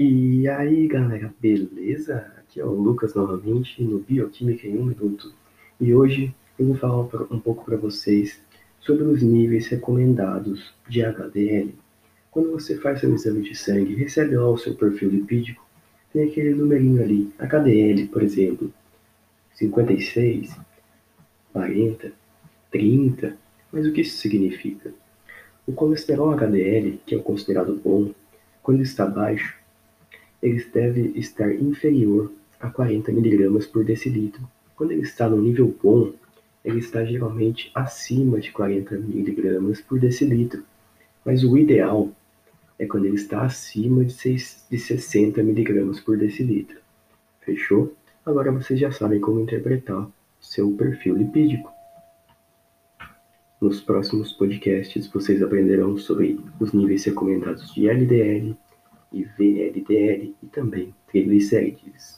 E aí galera, beleza? Aqui é o Lucas novamente no Bioquímica em um Minuto e hoje eu vou falar um pouco para vocês sobre os níveis recomendados de HDL. Quando você faz seu exame de sangue recebe lá o seu perfil lipídico, tem aquele numerinho ali, HDL, por exemplo, 56, 40, 30, mas o que isso significa? O colesterol HDL, que é o considerado bom, quando está baixo, ele deve estar inferior a 40 mg por decilitro. Quando ele está no nível bom, ele está geralmente acima de 40 mg por decilitro. Mas o ideal é quando ele está acima de, 6, de 60 mg por decilitro. Fechou? Agora vocês já sabem como interpretar seu perfil lipídico. Nos próximos podcasts vocês aprenderão sobre os níveis recomendados de LDL, e VLDL e também triglicérides.